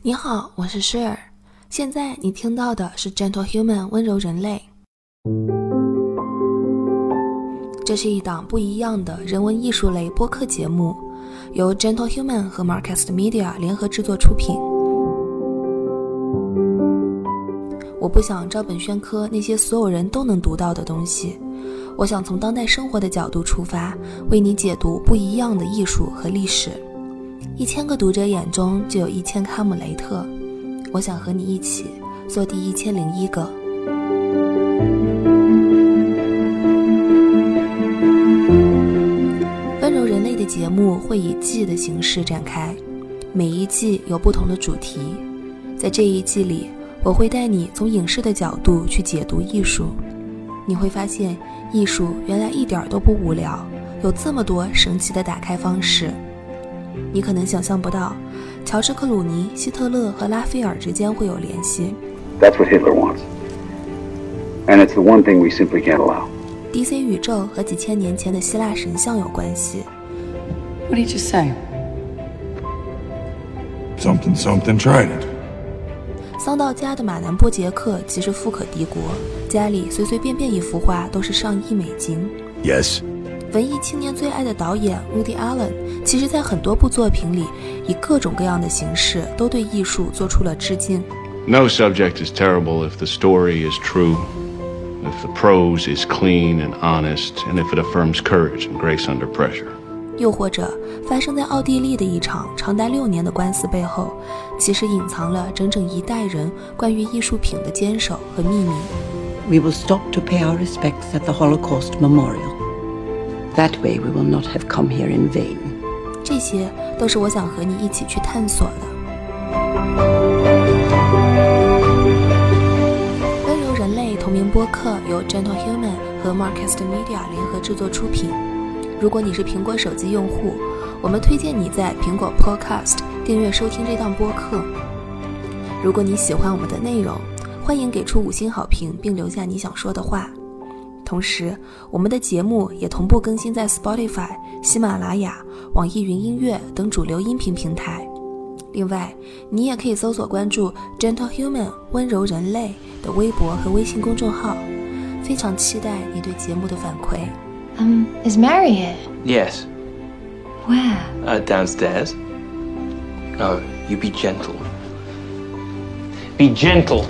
你好，我是诗尔。现在你听到的是《Gentle Human》温柔人类。这是一档不一样的人文艺术类播客节目，由 Gentle Human 和 Marcast Media 联合制作出品。我不想照本宣科那些所有人都能读到的东西，我想从当代生活的角度出发，为你解读不一样的艺术和历史。一千个读者眼中就有一千个哈姆雷特，我想和你一起做第一千零一个。温柔人类的节目会以季的形式展开，每一季有不同的主题。在这一季里，我会带你从影视的角度去解读艺术，你会发现艺术原来一点都不无聊，有这么多神奇的打开方式。你可能想象不到，乔治·克鲁尼、希特勒和拉斐尔之间会有联系。That's what Hitler wants, and it's the one thing we simply can't allow. DC 宇宙和几千年前的希腊神像有关系。What did you say? Something, something, trident. 桑道家的马南波杰克其实富可敌国，家里随随便便一幅画都是上亿美金。Yes. 文艺青年最爱的导演 Woody Allen，其实在很多部作品里，以各种各样的形式都对艺术做出了致敬。No subject is terrible if the story is true, if the prose is clean and honest, and if it affirms courage and grace under pressure. 又或者，发生在奥地利的一场长达六年的官司背后，其实隐藏了整整一代人关于艺术品的坚守和秘密。We will stop to pay our respects at the Holocaust Memorial. That way, we will not have come here in vain. 这些都是我想和你一起去探索的。温柔人类同名播客由 Gentle Human 和 Marcast Media 联合制作出品。如果你是苹果手机用户，我们推荐你在苹果 Podcast 订阅收听这档播客。如果你喜欢我们的内容，欢迎给出五星好评，并留下你想说的话。同时，我们的节目也同步更新在 Spotify、喜马拉雅、网易云音乐等主流音频平台。另外，你也可以搜索关注 Gentle Human 温柔人类的微博和微信公众号。非常期待你对节目的反馈。Um, is Marriott? Yes. Where? Uh, downstairs. No, you be gentle. Be gentle.